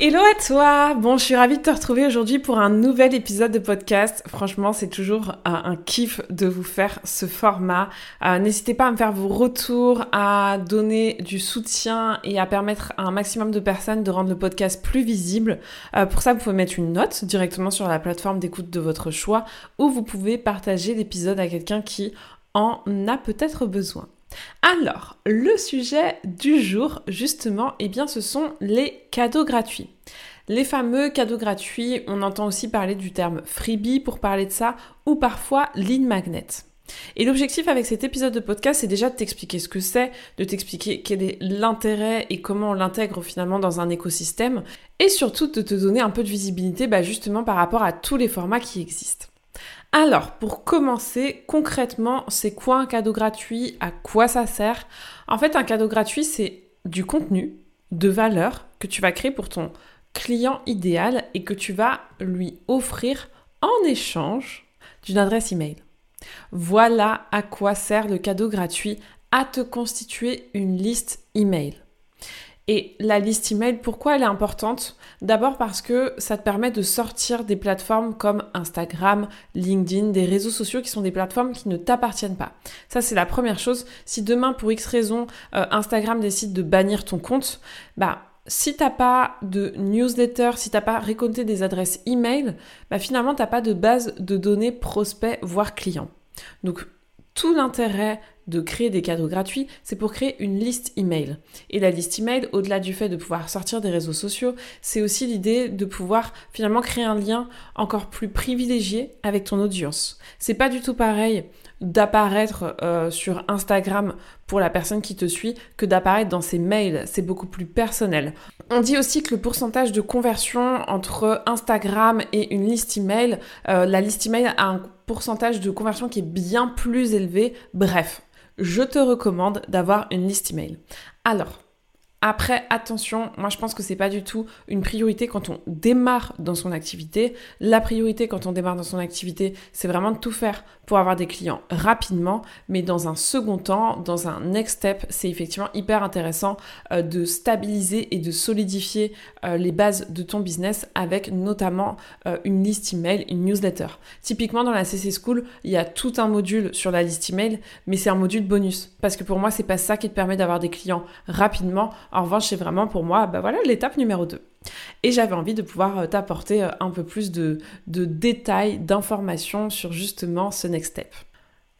Hello à toi Bon, je suis ravie de te retrouver aujourd'hui pour un nouvel épisode de podcast. Franchement, c'est toujours euh, un kiff de vous faire ce format. Euh, n'hésitez pas à me faire vos retours, à donner du soutien et à permettre à un maximum de personnes de rendre le podcast plus visible. Euh, pour ça, vous pouvez mettre une note directement sur la plateforme d'écoute de votre choix ou vous pouvez partager l'épisode à quelqu'un qui en a peut-être besoin. Alors, le sujet du jour, justement, eh bien, ce sont les cadeaux gratuits. Les fameux cadeaux gratuits, on entend aussi parler du terme freebie pour parler de ça, ou parfois lead magnet. Et l'objectif avec cet épisode de podcast, c'est déjà de t'expliquer ce que c'est, de t'expliquer quel est l'intérêt et comment on l'intègre finalement dans un écosystème, et surtout de te donner un peu de visibilité bah, justement par rapport à tous les formats qui existent. Alors, pour commencer, concrètement, c'est quoi un cadeau gratuit? À quoi ça sert? En fait, un cadeau gratuit, c'est du contenu de valeur que tu vas créer pour ton client idéal et que tu vas lui offrir en échange d'une adresse email. Voilà à quoi sert le cadeau gratuit à te constituer une liste email. Et la liste email, pourquoi elle est importante? D'abord parce que ça te permet de sortir des plateformes comme Instagram, LinkedIn, des réseaux sociaux qui sont des plateformes qui ne t'appartiennent pas. Ça, c'est la première chose. Si demain, pour X raison, euh, Instagram décide de bannir ton compte, bah, si t'as pas de newsletter, si t'as pas récolté des adresses email, bah finalement t'as pas de base de données prospects voire clients. Donc tout l'intérêt de créer des cadeaux gratuits, c'est pour créer une liste email. Et la liste email, au-delà du fait de pouvoir sortir des réseaux sociaux, c'est aussi l'idée de pouvoir finalement créer un lien encore plus privilégié avec ton audience. C'est pas du tout pareil d'apparaître euh, sur Instagram pour la personne qui te suit que d'apparaître dans ses mails. C'est beaucoup plus personnel. On dit aussi que le pourcentage de conversion entre Instagram et une liste email, euh, la liste email a un pourcentage de conversion qui est bien plus élevé. Bref, je te recommande d'avoir une liste email. Alors, après, attention, moi je pense que c'est pas du tout une priorité quand on démarre dans son activité. La priorité quand on démarre dans son activité, c'est vraiment de tout faire pour avoir des clients rapidement. Mais dans un second temps, dans un next step, c'est effectivement hyper intéressant euh, de stabiliser et de solidifier euh, les bases de ton business avec notamment euh, une liste email, une newsletter. Typiquement dans la CC School, il y a tout un module sur la liste email, mais c'est un module bonus parce que pour moi c'est pas ça qui te permet d'avoir des clients rapidement en revanche, c'est vraiment pour moi, bah voilà, l'étape numéro 2. Et j'avais envie de pouvoir euh, t'apporter euh, un peu plus de, détails, d'informations sur justement ce next step.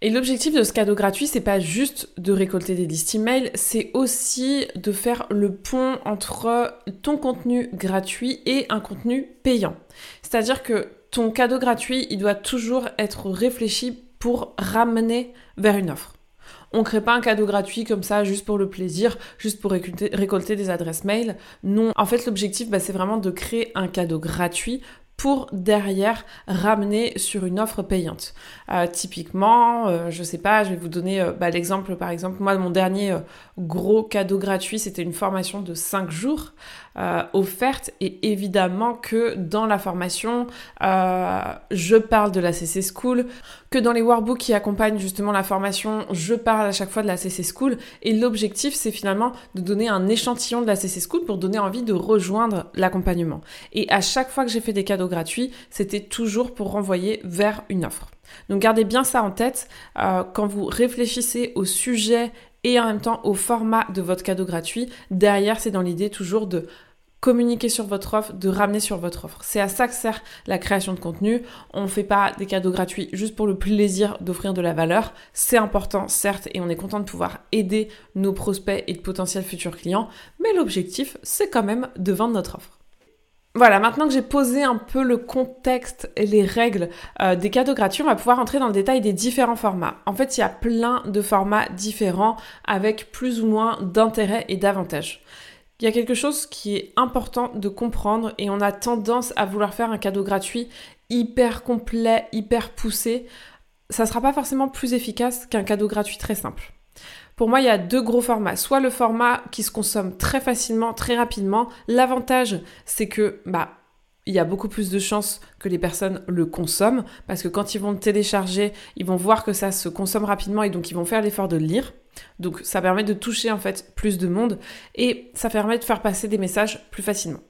Et l'objectif de ce cadeau gratuit, c'est pas juste de récolter des listes email, c'est aussi de faire le pont entre ton contenu gratuit et un contenu payant. C'est-à-dire que ton cadeau gratuit, il doit toujours être réfléchi pour ramener vers une offre. On crée pas un cadeau gratuit comme ça juste pour le plaisir, juste pour récolter, des adresses mail. Non, en fait l'objectif bah, c'est vraiment de créer un cadeau gratuit pour derrière ramener sur une offre payante. Euh, typiquement, euh, je sais pas, je vais vous donner euh, bah, l'exemple par exemple, moi mon dernier gros cadeau gratuit, c'était une formation de 5 jours offerte et évidemment que dans la formation, je parle de la CC School, que dans les workbooks qui accompagnent justement la formation, je parle à chaque fois de la CC School et l'objectif c'est finalement de donner un échantillon de la CC School pour donner envie de rejoindre l'accompagnement. Et à chaque fois que j'ai fait des cadeaux gratuits, c'était toujours pour renvoyer vers une offre. Donc gardez bien ça en tête euh, quand vous réfléchissez au sujet et en même temps au format de votre cadeau gratuit. Derrière, c'est dans l'idée toujours de communiquer sur votre offre, de ramener sur votre offre. C'est à ça que sert la création de contenu. On ne fait pas des cadeaux gratuits juste pour le plaisir d'offrir de la valeur. C'est important, certes, et on est content de pouvoir aider nos prospects et de potentiels futurs clients, mais l'objectif, c'est quand même de vendre notre offre. Voilà, maintenant que j'ai posé un peu le contexte et les règles euh, des cadeaux gratuits, on va pouvoir entrer dans le détail des différents formats. En fait, il y a plein de formats différents avec plus ou moins d'intérêts et d'avantages. Il y a quelque chose qui est important de comprendre et on a tendance à vouloir faire un cadeau gratuit hyper complet, hyper poussé. Ça sera pas forcément plus efficace qu'un cadeau gratuit très simple. Pour moi, il y a deux gros formats. Soit le format qui se consomme très facilement, très rapidement. L'avantage, c'est que bah il y a beaucoup plus de chances que les personnes le consomment parce que quand ils vont le télécharger, ils vont voir que ça se consomme rapidement et donc ils vont faire l'effort de le lire. Donc ça permet de toucher en fait plus de monde et ça permet de faire passer des messages plus facilement.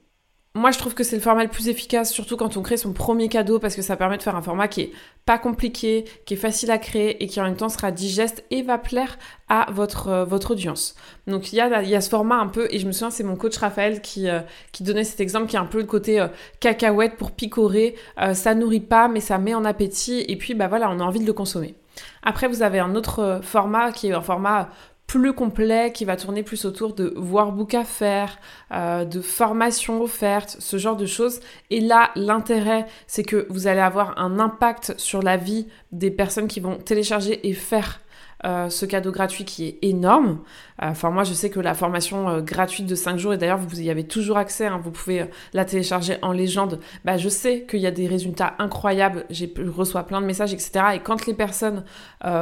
Moi, je trouve que c'est le format le plus efficace, surtout quand on crée son premier cadeau, parce que ça permet de faire un format qui est pas compliqué, qui est facile à créer et qui en même temps sera digeste et va plaire à votre, euh, audience. Donc il y, a, il y a ce format un peu, et je me souviens, c'est mon coach Raphaël qui, euh, qui donnait cet exemple, qui est un peu le côté euh, cacahuète pour picorer. ça nourrit pas, mais ça met en appétit, et puis bah voilà, on a envie de le consommer. Après, vous avez un autre format qui est un format plus complet qui va tourner plus autour de workbook à faire, euh, de formation offerte, ce genre de choses. Et là, l'intérêt, c'est que vous allez avoir un impact sur la vie des personnes qui vont télécharger et faire euh, ce cadeau gratuit qui est énorme. Euh, enfin, moi, je sais que la formation euh, gratuite de 5 jours, et d'ailleurs, vous y avez toujours accès, hein, vous pouvez la télécharger en légende. Bah, je sais qu'il y a des résultats incroyables, je reçois plein de messages, etc. Et quand les personnes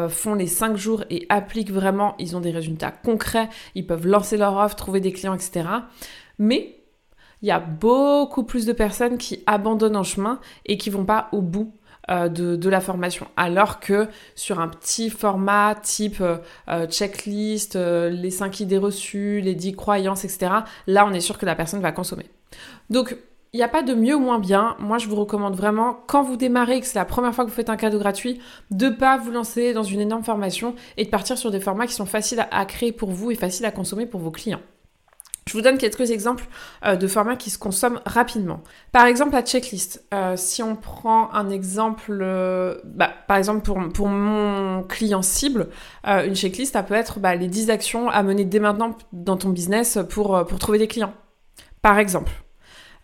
font les 5 jours et appliquent vraiment, ils ont des résultats concrets, ils peuvent lancer leur offre, trouver des clients, etc. Mais il y a beaucoup plus de personnes qui abandonnent en chemin et qui vont pas au bout euh, de, la formation. Alors que sur un petit format type euh, euh, checklist, les 5 idées reçues, les 10 croyances, etc., là on est sûr que la personne va consommer. Donc il n'y a pas de mieux ou moins bien. Moi, je vous recommande vraiment, quand vous démarrez que c'est la première fois que vous faites un cadeau gratuit, de pas vous lancer dans une énorme formation et de partir sur des formats qui sont faciles à créer pour vous et faciles à consommer pour vos clients. Je vous donne quelques exemples euh, de formats qui se consomment rapidement. Par exemple, la checklist. Euh, si on prend un exemple, euh, bah, par exemple pour, mon client cible, une checklist, ça peut être bah, les 10 actions à mener dès maintenant dans ton business pour, trouver des clients. Par exemple.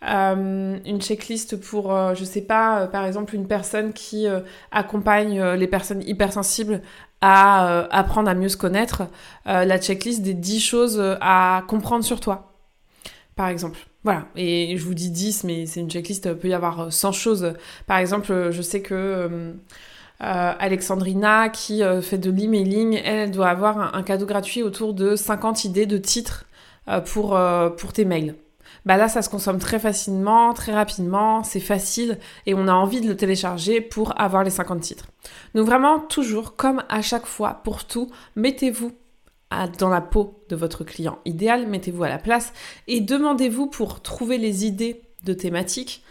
une checklist pour, je sais pas, par exemple une personne qui accompagne les personnes hypersensibles à euh, apprendre à mieux se connaître, euh, la checklist des 10 choses euh, à comprendre sur toi, par exemple. Voilà, et je vous dis 10, mais c'est une checklist, il peut y avoir 100 choses. Par exemple, je sais que Alexandrina, qui fait de l'emailing, elle, doit avoir un, cadeau gratuit autour de 50 idées de titres pour, pour tes mails bah là ça se consomme très facilement, très rapidement, c'est facile et on a envie de le télécharger pour avoir les 50 titres. Donc vraiment toujours comme à chaque fois pour tout, mettez-vous dans la peau de votre client idéal, mettez-vous à la place et demandez-vous pour trouver les idées de thématiques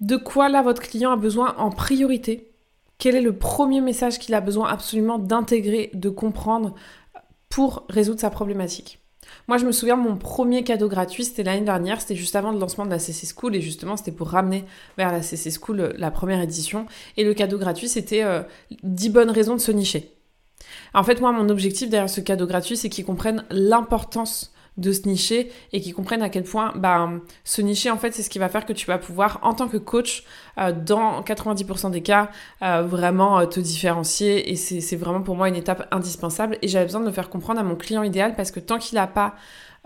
de quoi là votre client a besoin en priorité. Quel est le premier message qu'il a besoin absolument d'intégrer, de comprendre pour résoudre sa problématique moi, je me souviens, mon premier cadeau gratuit, c'était l'année dernière, c'était juste avant le lancement de la CC School, et justement, c'était pour ramener vers la CC School euh, la première édition. Et le cadeau gratuit, c'était 10 euh, bonnes raisons de se nicher. En fait, moi, mon objectif derrière ce cadeau gratuit, c'est qu'ils comprennent l'importance de se nicher et qui comprennent à quel point bah, se nicher en fait c'est ce qui va faire que tu vas pouvoir en tant que coach euh, dans 90% des cas euh, vraiment euh, te différencier et c'est vraiment pour moi une étape indispensable et j'avais besoin de le faire comprendre à mon client idéal parce que tant qu'il n'a pas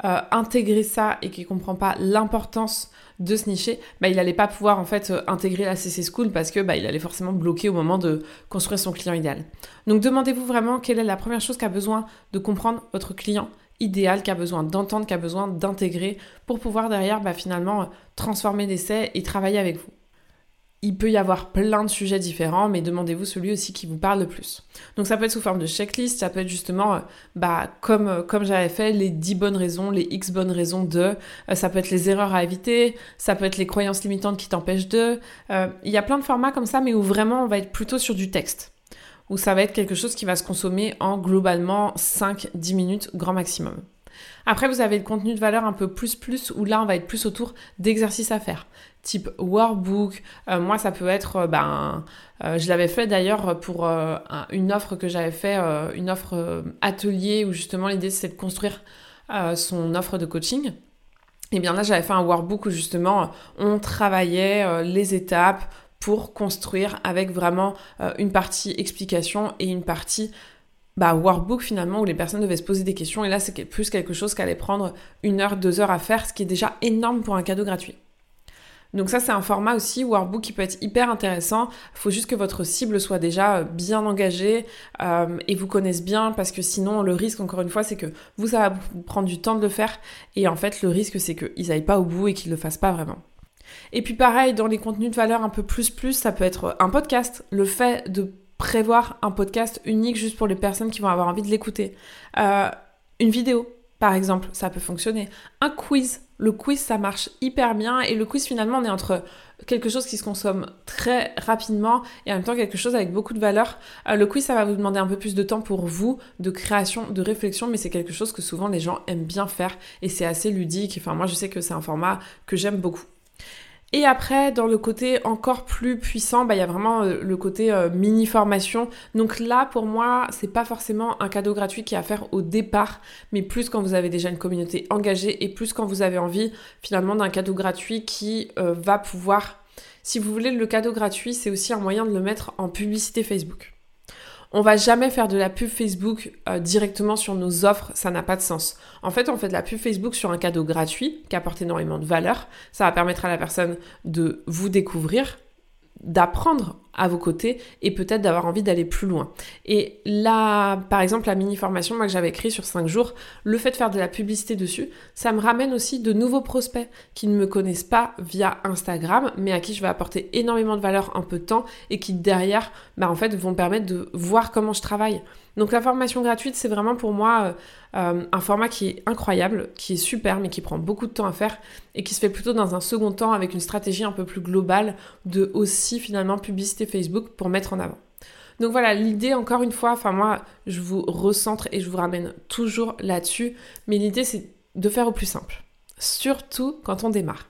intégré ça et qu'il comprend pas l'importance de se nicher, bah, il n'allait pas pouvoir en fait intégrer la CC School parce que bah, il allait forcément bloquer au moment de construire son client idéal. Donc demandez-vous vraiment quelle est la première chose qu'a besoin de comprendre votre client idéal, qui a besoin d'entendre, qui a besoin d'intégrer pour pouvoir derrière bah, finalement transformer l'essai et travailler avec vous. Il peut y avoir plein de sujets différents, mais demandez-vous celui aussi qui vous parle le plus. Donc ça peut être sous forme de checklist, ça peut être justement, euh, bah, comme, euh, comme j'avais fait, les 10 bonnes raisons, les X bonnes raisons de, euh, ça peut être les erreurs à éviter, ça peut être les croyances limitantes qui t'empêchent de. Il y a plein de formats comme ça, mais où vraiment on va être plutôt sur du texte où ça va être quelque chose qui va se consommer en globalement 5-10 minutes grand maximum. Après, vous avez le contenu de valeur un peu plus plus, où là, on va être plus autour d'exercices à faire, type workbook. Euh, moi, ça peut être, euh, ben, euh, je l'avais fait d'ailleurs pour une offre que j'avais fait, une offre atelier, où justement l'idée c'est de construire son offre de coaching. Et bien là, j'avais fait un workbook où justement on travaillait les étapes, pour construire avec vraiment euh, une partie explication et une partie bah, workbook finalement où les personnes devaient se poser des questions et là c'est plus quelque chose qui allait prendre une heure, deux heures à faire, ce qui est déjà énorme pour un cadeau gratuit. Donc ça c'est un format aussi workbook qui peut être hyper intéressant. Il faut juste que votre cible soit déjà euh, bien engagée euh, et vous connaisse bien parce que sinon le risque encore une fois c'est que vous ça va prendre du temps de le faire et en fait le risque c'est qu'ils n'aillent pas au bout et qu'ils ne le fassent pas vraiment. Et puis pareil dans les contenus de valeur un peu plus plus ça peut être un podcast. Le fait de prévoir un podcast unique juste pour les personnes qui vont avoir envie de l'écouter. Euh, une vidéo, par exemple, ça peut fonctionner. Un quiz, le quiz ça marche hyper bien et le quiz finalement on est entre quelque chose qui se consomme très rapidement et en même temps quelque chose avec beaucoup de valeur. Euh, le quiz ça va vous demander un peu plus de temps pour vous, de création, de réflexion, mais c'est quelque chose que souvent les gens aiment bien faire et c'est assez ludique. Enfin moi je sais que c'est un format que j'aime beaucoup. Et après, dans le côté encore plus puissant, bah, il y a vraiment euh, le côté euh, mini formation. Donc là, pour moi, c'est pas forcément un cadeau gratuit qui est à faire au départ, mais plus quand vous avez déjà une communauté engagée et plus quand vous avez envie finalement d'un cadeau gratuit qui euh, va pouvoir. Si vous voulez, le cadeau gratuit, c'est aussi un moyen de le mettre en publicité Facebook. On va jamais faire de la pub Facebook euh, directement sur nos offres, ça n'a pas de sens. En fait, on fait de la pub Facebook sur un cadeau gratuit qui apporte énormément de valeur. Ça va permettre à la personne de vous découvrir, d'apprendre à vos côtés et peut-être d'avoir envie d'aller plus loin. Et là, par exemple, la mini-formation moi, que j'avais écrit sur 5 jours, le fait de faire de la publicité dessus, ça me ramène aussi de nouveaux prospects qui ne me connaissent pas via Instagram, mais à qui je vais apporter énormément de valeur en peu de temps et qui derrière, bah, en fait, vont permettre de voir comment je travaille. Donc la formation gratuite, c'est vraiment pour moi euh, euh, un format qui est incroyable, qui est super, mais qui prend beaucoup de temps à faire et qui se fait plutôt dans un second temps avec une stratégie un peu plus globale de aussi finalement publicité Facebook pour mettre en avant. Donc voilà, l'idée, encore une fois, enfin moi, je vous recentre et je vous ramène toujours là-dessus, mais l'idée, c'est de faire au plus simple, surtout quand on démarre.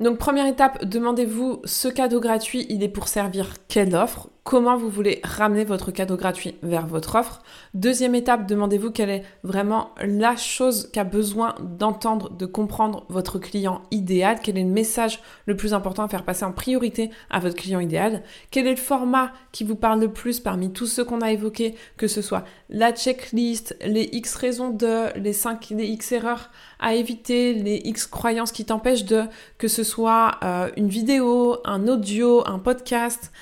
Donc première étape, demandez-vous ce cadeau gratuit, il est pour servir quelle offre? Comment vous voulez ramener votre cadeau gratuit vers votre offre? Deuxième étape, demandez-vous quelle est vraiment la chose qu'a besoin d'entendre, de comprendre votre client idéal, quel est le message le plus important à faire passer en priorité à votre client idéal, quel est le format qui vous parle le plus parmi tous ceux qu'on a évoqués, que ce soit la checklist, les X raisons de, les 5 les X erreurs à éviter, les X croyances qui t'empêchent de, que ce soit euh, une vidéo, un audio, un podcast,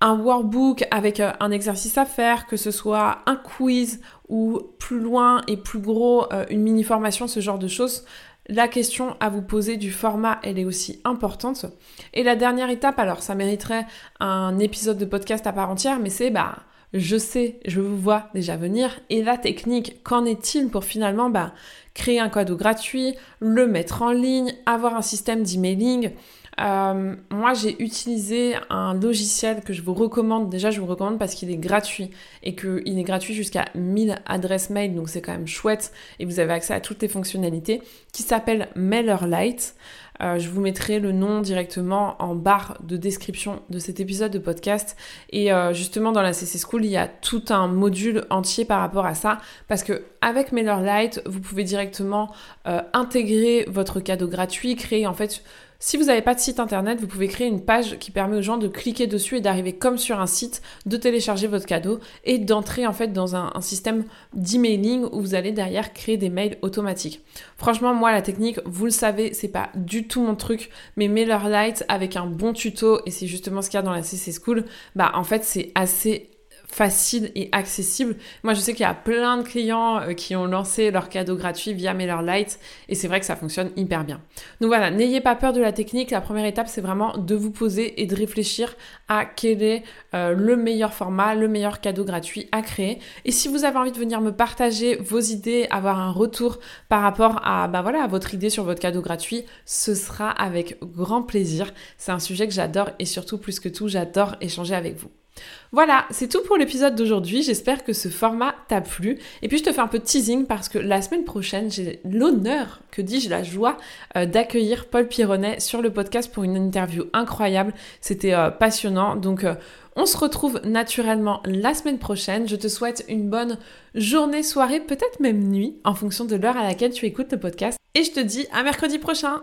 un workbook avec euh, un exercice à faire, que ce soit un quiz ou plus loin et plus gros, euh, une mini formation, ce genre de choses, la question à vous poser du format, elle est aussi importante. Et la dernière étape, alors ça mériterait un épisode de podcast à part entière, mais c'est bah je sais, je vous vois déjà venir. Et la technique, qu'en est-il pour finalement bah, créer un cadeau gratuit, le mettre en ligne, avoir un système d'emailing euh, moi, j'ai utilisé un logiciel que je vous recommande. Déjà, je vous recommande parce qu'il est gratuit et qu'il est gratuit jusqu'à 1000 adresses mail, donc c'est quand même chouette et vous avez accès à toutes les fonctionnalités, qui s'appelle MailerLite. Euh, je vous mettrai le nom directement en barre de description de cet épisode de podcast. Et euh, justement, dans la CC School, il y a tout un module entier par rapport à ça. Parce que avec MailerLite, vous pouvez directement intégrer votre cadeau gratuit, créer en fait si vous n'avez pas de site internet, vous pouvez créer une page qui permet aux gens de cliquer dessus et d'arriver comme sur un site, de télécharger votre cadeau et d'entrer en fait dans un, système d'emailing où vous allez derrière créer des mails automatiques. Franchement, moi la technique, vous le savez, c'est pas du tout mon truc, mais MailerLite avec un bon tuto et c'est justement ce qu'il y a dans la CC School, bah en fait c'est assez facile et accessible. Moi, je sais qu'il y a plein de clients euh, qui ont lancé leur cadeau gratuit via MailerLite et c'est vrai que ça fonctionne hyper bien. Donc voilà, n'ayez pas peur de la technique. La première étape, c'est vraiment de vous poser et de réfléchir à quel est euh, le meilleur format, le meilleur cadeau gratuit à créer. Et si vous avez envie de venir me partager vos idées, avoir un retour par rapport à, bah voilà, à votre idée sur votre cadeau gratuit, ce sera avec grand plaisir. C'est un sujet que j'adore et surtout plus que tout, j'adore échanger avec vous. Voilà, c'est tout pour l'épisode d'aujourd'hui. J'espère que ce format t'a plu. Et puis je te fais un peu de teasing parce que la semaine prochaine, j'ai l'honneur, que dis-je, la joie euh, d'accueillir Paul Pironnet sur le podcast pour une interview incroyable. C'était euh, passionnant. Donc euh, on se retrouve naturellement la semaine prochaine. Je te souhaite une bonne journée, soirée, peut-être même nuit, en fonction de l'heure à laquelle tu écoutes le podcast. Et je te dis à mercredi prochain.